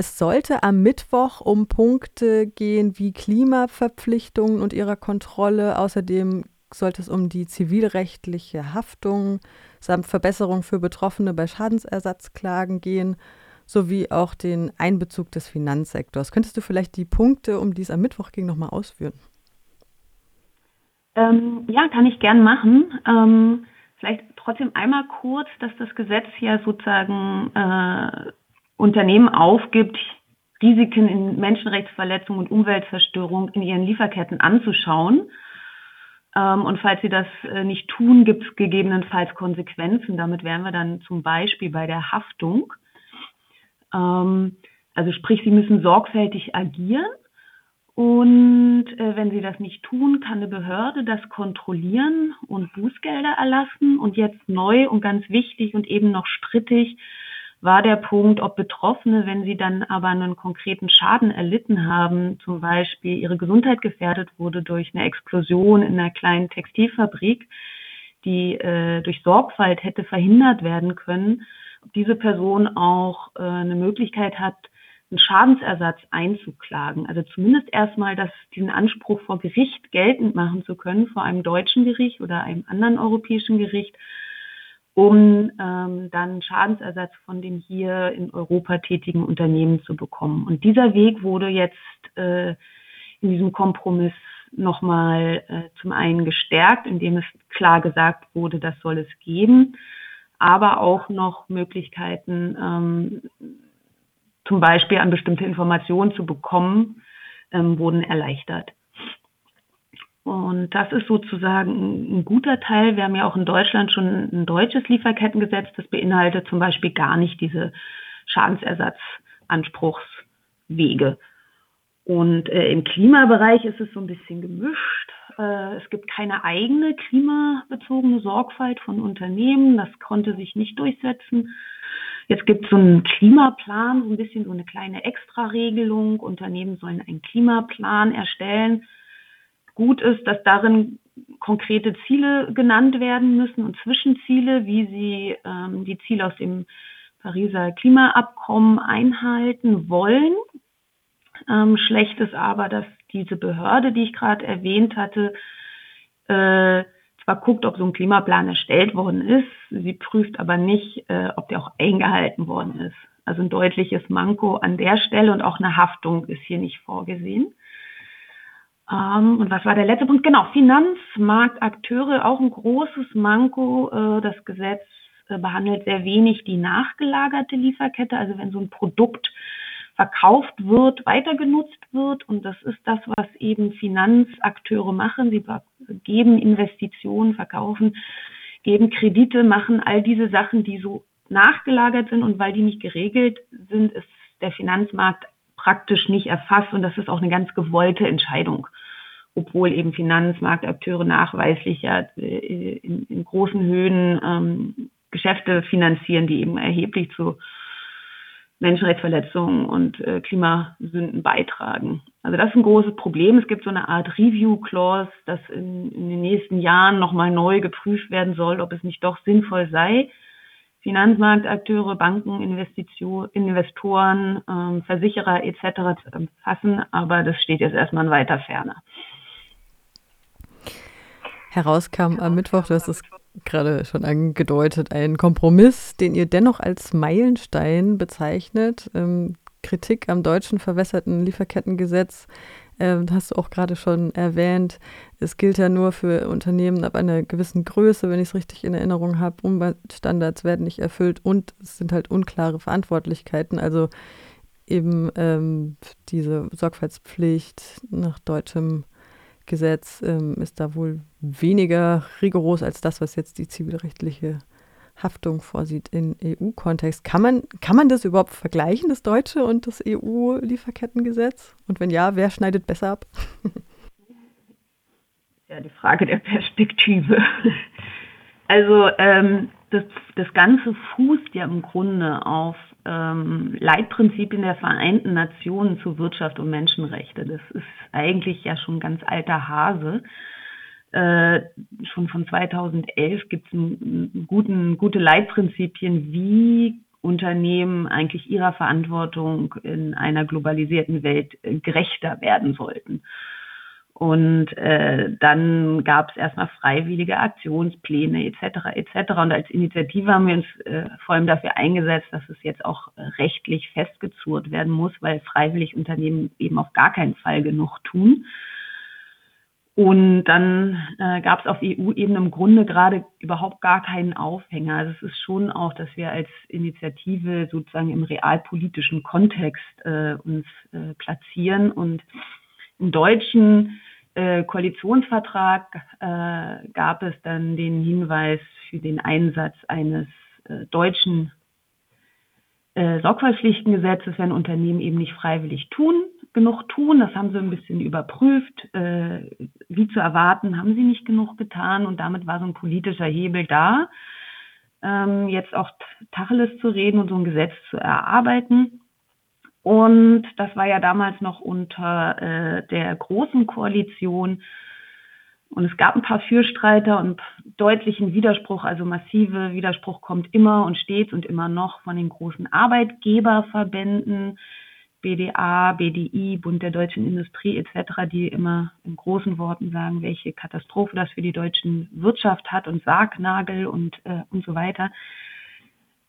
Es sollte am Mittwoch um Punkte gehen wie Klimaverpflichtungen und ihrer Kontrolle. Außerdem sollte es um die zivilrechtliche Haftung samt Verbesserung für Betroffene bei Schadensersatzklagen gehen, sowie auch den Einbezug des Finanzsektors. Könntest du vielleicht die Punkte, um die es am Mittwoch ging, nochmal ausführen? Ähm, ja, kann ich gern machen. Ähm, vielleicht trotzdem einmal kurz, dass das Gesetz ja sozusagen äh, Unternehmen aufgibt, Risiken in Menschenrechtsverletzung und Umweltzerstörung in ihren Lieferketten anzuschauen. Ähm, und falls sie das äh, nicht tun, gibt es gegebenenfalls Konsequenzen. Damit wären wir dann zum Beispiel bei der Haftung. Ähm, also sprich, sie müssen sorgfältig agieren. Und äh, wenn sie das nicht tun, kann eine Behörde das kontrollieren und Bußgelder erlassen. Und jetzt neu und ganz wichtig und eben noch strittig war der Punkt, ob Betroffene, wenn sie dann aber einen konkreten Schaden erlitten haben, zum Beispiel ihre Gesundheit gefährdet wurde durch eine Explosion in einer kleinen Textilfabrik, die äh, durch Sorgfalt hätte verhindert werden können, ob diese Person auch äh, eine Möglichkeit hat, einen Schadensersatz einzuklagen. Also zumindest erstmal, dass diesen Anspruch vor Gericht geltend machen zu können, vor einem deutschen Gericht oder einem anderen europäischen Gericht um ähm, dann Schadensersatz von den hier in Europa tätigen Unternehmen zu bekommen. Und dieser Weg wurde jetzt äh, in diesem Kompromiss nochmal äh, zum einen gestärkt, indem es klar gesagt wurde, das soll es geben, aber auch noch Möglichkeiten, ähm, zum Beispiel an bestimmte Informationen zu bekommen, ähm, wurden erleichtert. Und das ist sozusagen ein guter Teil. Wir haben ja auch in Deutschland schon ein deutsches Lieferkettengesetz, das beinhaltet zum Beispiel gar nicht diese Schadensersatzanspruchswege. Und äh, im Klimabereich ist es so ein bisschen gemischt. Äh, es gibt keine eigene klimabezogene Sorgfalt von Unternehmen. Das konnte sich nicht durchsetzen. Jetzt gibt es so einen Klimaplan, so ein bisschen so eine kleine Extraregelung. Unternehmen sollen einen Klimaplan erstellen gut ist, dass darin konkrete Ziele genannt werden müssen und Zwischenziele, wie sie ähm, die Ziele aus dem Pariser Klimaabkommen einhalten wollen. Ähm, schlecht ist aber, dass diese Behörde, die ich gerade erwähnt hatte, äh, zwar guckt, ob so ein Klimaplan erstellt worden ist, sie prüft aber nicht, äh, ob der auch eingehalten worden ist. Also ein deutliches Manko an der Stelle und auch eine Haftung ist hier nicht vorgesehen. Ähm, und was war der letzte Punkt? Genau, Finanzmarktakteure, auch ein großes Manko. Äh, das Gesetz äh, behandelt sehr wenig die nachgelagerte Lieferkette. Also wenn so ein Produkt verkauft wird, weiter genutzt wird. Und das ist das, was eben Finanzakteure machen. Sie geben Investitionen, verkaufen, geben Kredite, machen all diese Sachen, die so nachgelagert sind. Und weil die nicht geregelt sind, ist der Finanzmarkt praktisch nicht erfasst und das ist auch eine ganz gewollte Entscheidung. Obwohl eben Finanzmarktakteure nachweislich ja äh, in, in großen Höhen ähm, Geschäfte finanzieren, die eben erheblich zu Menschenrechtsverletzungen und äh, Klimasünden beitragen. Also das ist ein großes Problem. Es gibt so eine Art Review-Clause, dass in, in den nächsten Jahren nochmal neu geprüft werden soll, ob es nicht doch sinnvoll sei, Finanzmarktakteure, Banken, Investition, Investoren, ähm, Versicherer etc. zu umfassen, aber das steht jetzt erstmal weiter Ferne. Herauskam am Mittwoch, du hast es gerade schon angedeutet, ein Kompromiss, den ihr dennoch als Meilenstein bezeichnet. Ähm, Kritik am deutschen verwässerten Lieferkettengesetz äh, hast du auch gerade schon erwähnt. Es gilt ja nur für Unternehmen ab einer gewissen Größe, wenn ich es richtig in Erinnerung habe. Umweltstandards werden nicht erfüllt und es sind halt unklare Verantwortlichkeiten. Also eben ähm, diese Sorgfaltspflicht nach deutschem Gesetz ähm, ist da wohl weniger rigoros als das, was jetzt die zivilrechtliche Haftung vorsieht in EU-Kontext. Kann man, kann man das überhaupt vergleichen, das deutsche und das EU-Lieferkettengesetz? Und wenn ja, wer schneidet besser ab? Ja, die Frage der Perspektive. Also ähm, das, das Ganze fußt ja im Grunde auf ähm, Leitprinzipien der Vereinten Nationen zu Wirtschaft und Menschenrechte. Das ist eigentlich ja schon ganz alter Hase. Äh, schon von 2011 gibt es gute Leitprinzipien, wie Unternehmen eigentlich ihrer Verantwortung in einer globalisierten Welt gerechter werden sollten. Und äh, dann gab es erstmal freiwillige Aktionspläne etc. etc. Und als Initiative haben wir uns äh, vor allem dafür eingesetzt, dass es jetzt auch rechtlich festgezurrt werden muss, weil freiwillig Unternehmen eben auf gar keinen Fall genug tun. Und dann äh, gab es auf EU-Ebene im Grunde gerade überhaupt gar keinen Aufhänger. Also es ist schon auch, dass wir als Initiative sozusagen im realpolitischen Kontext äh, uns äh, platzieren und im deutschen äh, Koalitionsvertrag äh, gab es dann den Hinweis für den Einsatz eines äh, deutschen äh, Sorgfaltspflichtengesetzes, wenn Unternehmen eben nicht freiwillig tun, genug tun. Das haben sie ein bisschen überprüft. Äh, wie zu erwarten, haben sie nicht genug getan und damit war so ein politischer Hebel da, ähm, jetzt auch Tacheles zu reden und so ein Gesetz zu erarbeiten. Und das war ja damals noch unter äh, der großen Koalition. Und es gab ein paar Fürstreiter und deutlichen Widerspruch, also massive Widerspruch kommt immer und stets und immer noch von den großen Arbeitgeberverbänden, BDA, BDI, Bund der deutschen Industrie etc., die immer in großen Worten sagen, welche Katastrophe das für die deutsche Wirtschaft hat und Sargnagel und, äh, und so weiter.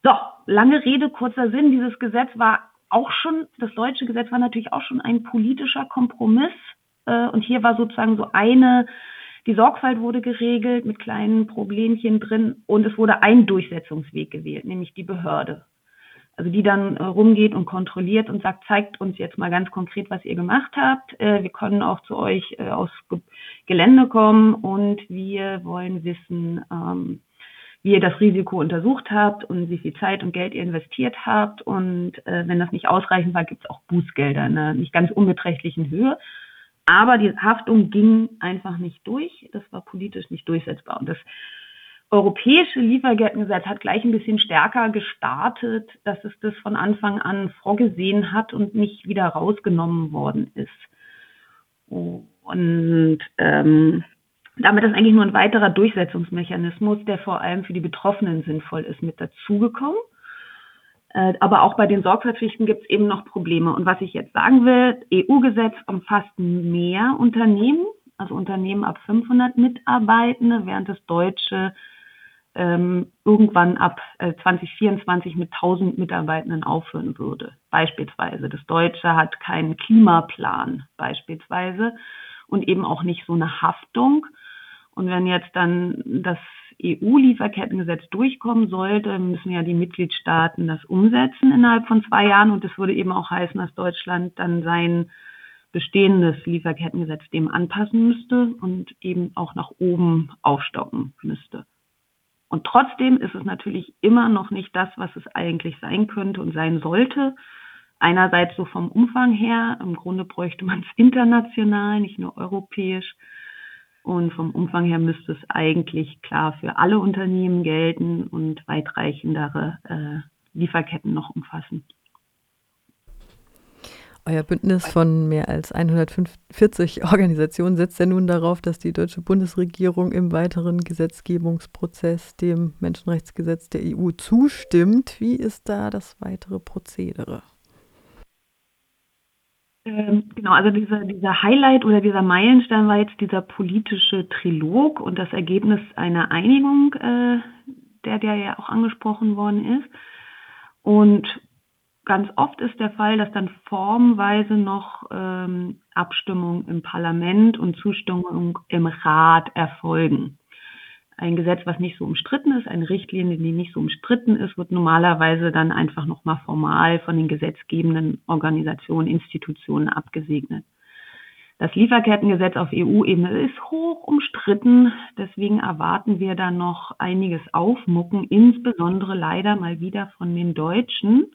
So, lange Rede, kurzer Sinn. Dieses Gesetz war auch schon, das deutsche Gesetz war natürlich auch schon ein politischer Kompromiss. Äh, und hier war sozusagen so eine, die Sorgfalt wurde geregelt mit kleinen Problemchen drin und es wurde ein Durchsetzungsweg gewählt, nämlich die Behörde. Also die dann äh, rumgeht und kontrolliert und sagt, zeigt uns jetzt mal ganz konkret, was ihr gemacht habt. Äh, wir können auch zu euch äh, aus Ge Gelände kommen und wir wollen wissen, ähm, wie ihr das Risiko untersucht habt und wie viel Zeit und Geld ihr investiert habt. Und äh, wenn das nicht ausreichend war, gibt es auch Bußgelder in einer nicht ganz unbeträchtlichen Höhe. Aber die Haftung ging einfach nicht durch. Das war politisch nicht durchsetzbar. Und das europäische Lieferkettengesetz hat gleich ein bisschen stärker gestartet, dass es das von Anfang an vorgesehen hat und nicht wieder rausgenommen worden ist. Und ähm, damit ist eigentlich nur ein weiterer Durchsetzungsmechanismus, der vor allem für die Betroffenen sinnvoll ist, mit dazugekommen. Äh, aber auch bei den Sorgfaltspflichten gibt es eben noch Probleme. Und was ich jetzt sagen will, EU-Gesetz umfasst mehr Unternehmen, also Unternehmen ab 500 Mitarbeitende, während das deutsche ähm, irgendwann ab äh, 2024 mit 1000 Mitarbeitenden aufhören würde. Beispielsweise. Das Deutsche hat keinen Klimaplan beispielsweise und eben auch nicht so eine Haftung. Und wenn jetzt dann das EU-Lieferkettengesetz durchkommen sollte, müssen ja die Mitgliedstaaten das umsetzen innerhalb von zwei Jahren. Und das würde eben auch heißen, dass Deutschland dann sein bestehendes Lieferkettengesetz dem anpassen müsste und eben auch nach oben aufstocken müsste. Und trotzdem ist es natürlich immer noch nicht das, was es eigentlich sein könnte und sein sollte. Einerseits so vom Umfang her, im Grunde bräuchte man es international, nicht nur europäisch. Und vom Umfang her müsste es eigentlich klar für alle Unternehmen gelten und weitreichendere äh, Lieferketten noch umfassen. Euer Bündnis von mehr als 140 Organisationen setzt ja nun darauf, dass die deutsche Bundesregierung im weiteren Gesetzgebungsprozess dem Menschenrechtsgesetz der EU zustimmt. Wie ist da das weitere Prozedere? Ähm, genau, also dieser, dieser Highlight oder dieser Meilenstein war jetzt dieser politische Trilog und das Ergebnis einer Einigung, äh, der, der ja auch angesprochen worden ist. Und ganz oft ist der Fall, dass dann formweise noch ähm, Abstimmung im Parlament und Zustimmung im Rat erfolgen. Ein Gesetz, was nicht so umstritten ist, eine Richtlinie, die nicht so umstritten ist, wird normalerweise dann einfach nochmal formal von den gesetzgebenden Organisationen, Institutionen abgesegnet. Das Lieferkettengesetz auf EU-Ebene ist hoch umstritten. Deswegen erwarten wir da noch einiges Aufmucken, insbesondere leider mal wieder von den Deutschen,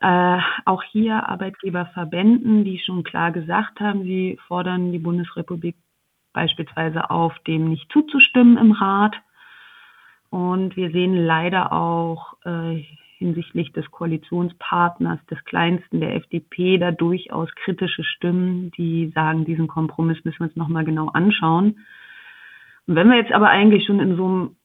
äh, auch hier Arbeitgeberverbänden, die schon klar gesagt haben, sie fordern die Bundesrepublik beispielsweise auf, dem nicht zuzustimmen im Rat. Und wir sehen leider auch äh, hinsichtlich des Koalitionspartners, des kleinsten der FDP, da durchaus kritische Stimmen, die sagen, diesen Kompromiss müssen wir uns nochmal genau anschauen. Und wenn wir jetzt aber eigentlich schon in so einem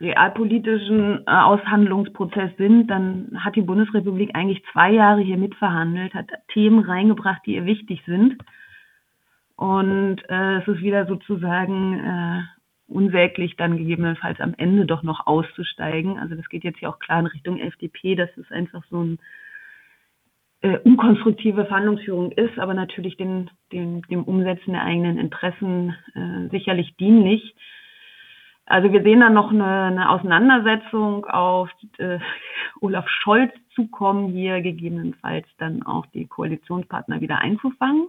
realpolitischen äh, Aushandlungsprozess sind, dann hat die Bundesrepublik eigentlich zwei Jahre hier mitverhandelt, hat Themen reingebracht, die ihr wichtig sind. Und äh, es ist wieder sozusagen äh, unsäglich, dann gegebenenfalls am Ende doch noch auszusteigen. Also das geht jetzt hier auch klar in Richtung FDP, dass es einfach so ein äh, unkonstruktive Verhandlungsführung ist, aber natürlich den, den, dem Umsetzen der eigenen Interessen äh, sicherlich dienlich. Also wir sehen dann noch eine, eine Auseinandersetzung auf äh, Olaf Scholz zukommen, hier gegebenenfalls dann auch die Koalitionspartner wieder einzufangen.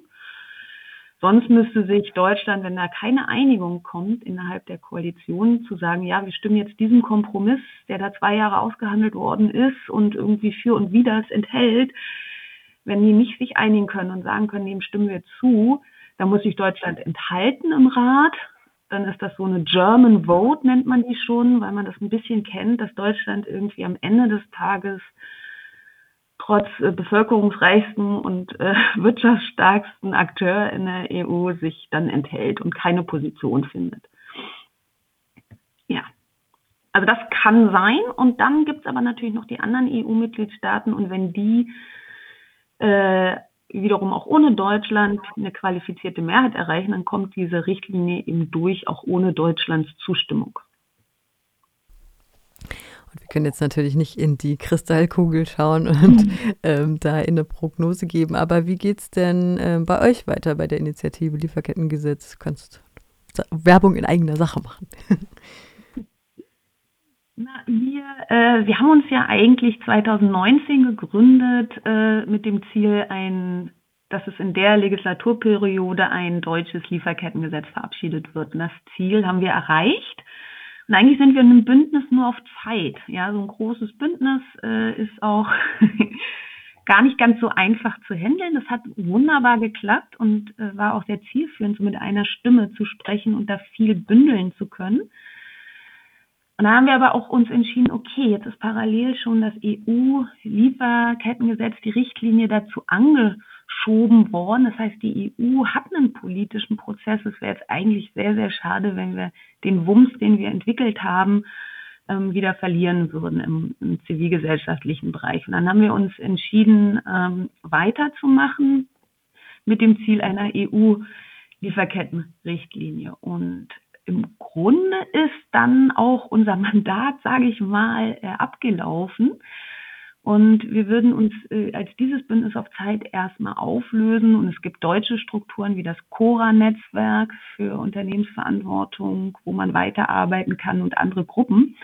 Sonst müsste sich Deutschland, wenn da keine Einigung kommt innerhalb der Koalition, zu sagen, ja, wir stimmen jetzt diesem Kompromiss, der da zwei Jahre ausgehandelt worden ist und irgendwie für und wider es enthält, wenn die nicht sich einigen können und sagen können, dem stimmen wir zu, dann muss sich Deutschland enthalten im Rat. Dann ist das so eine German Vote, nennt man die schon, weil man das ein bisschen kennt, dass Deutschland irgendwie am Ende des Tages trotz äh, bevölkerungsreichsten und äh, wirtschaftsstärksten Akteur in der EU sich dann enthält und keine Position findet. Ja, also das kann sein und dann gibt es aber natürlich noch die anderen EU-Mitgliedstaaten und wenn die äh, wiederum auch ohne Deutschland eine qualifizierte Mehrheit erreichen, dann kommt diese Richtlinie eben durch, auch ohne Deutschlands Zustimmung. Und wir können jetzt natürlich nicht in die Kristallkugel schauen und ähm, da eine Prognose geben. Aber wie geht es denn äh, bei euch weiter bei der Initiative Lieferkettengesetz? Du kannst Werbung in eigener Sache machen. Na, wir, äh, wir haben uns ja eigentlich 2019 gegründet äh, mit dem Ziel, ein, dass es in der Legislaturperiode ein deutsches Lieferkettengesetz verabschiedet wird. Und das Ziel haben wir erreicht. Und eigentlich sind wir in einem Bündnis nur auf Zeit. Ja, so ein großes Bündnis äh, ist auch gar nicht ganz so einfach zu handeln. Das hat wunderbar geklappt und äh, war auch sehr zielführend, so mit einer Stimme zu sprechen und da viel bündeln zu können. Und da haben wir aber auch uns entschieden, okay, jetzt ist parallel schon das EU-Lieferkettengesetz, die Richtlinie dazu angeschoben worden. Das heißt, die EU hat einen politischen Prozess. Es wäre jetzt eigentlich sehr, sehr schade, wenn wir den Wumms, den wir entwickelt haben, ähm, wieder verlieren würden im, im, zivilgesellschaftlichen Bereich. Und dann haben wir uns entschieden, ähm, weiterzumachen mit dem Ziel einer EU-Lieferkettenrichtlinie. Und im Grunde ist dann auch unser Mandat, sage ich mal, äh, abgelaufen. Und wir würden uns äh, als dieses Bündnis auf Zeit erstmal auflösen. Und es gibt deutsche Strukturen wie das Cora-Netzwerk für Unternehmensverantwortung, wo man weiterarbeiten kann und andere Gruppen.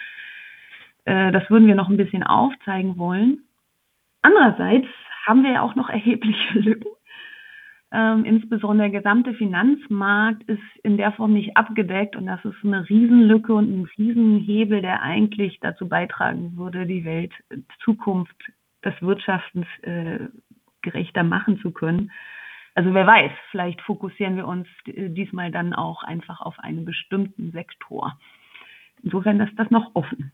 Äh, das würden wir noch ein bisschen aufzeigen wollen. Andererseits haben wir ja auch noch erhebliche Lücken ähm, insbesondere der gesamte Finanzmarkt ist in der Form nicht abgedeckt und das ist eine Riesenlücke und ein Riesenhebel, der eigentlich dazu beitragen würde, die Welt Zukunft des Wirtschaftens äh, gerechter machen zu können. Also wer weiß, vielleicht fokussieren wir uns diesmal dann auch einfach auf einen bestimmten Sektor. Insofern ist das noch offen.